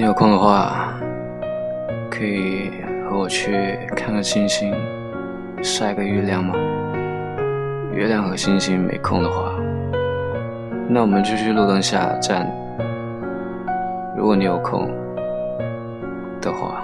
你有空的话可以和我去看看星星晒个月亮吗？月亮和星星没空的话那我们就去路灯下站。如果你有空的话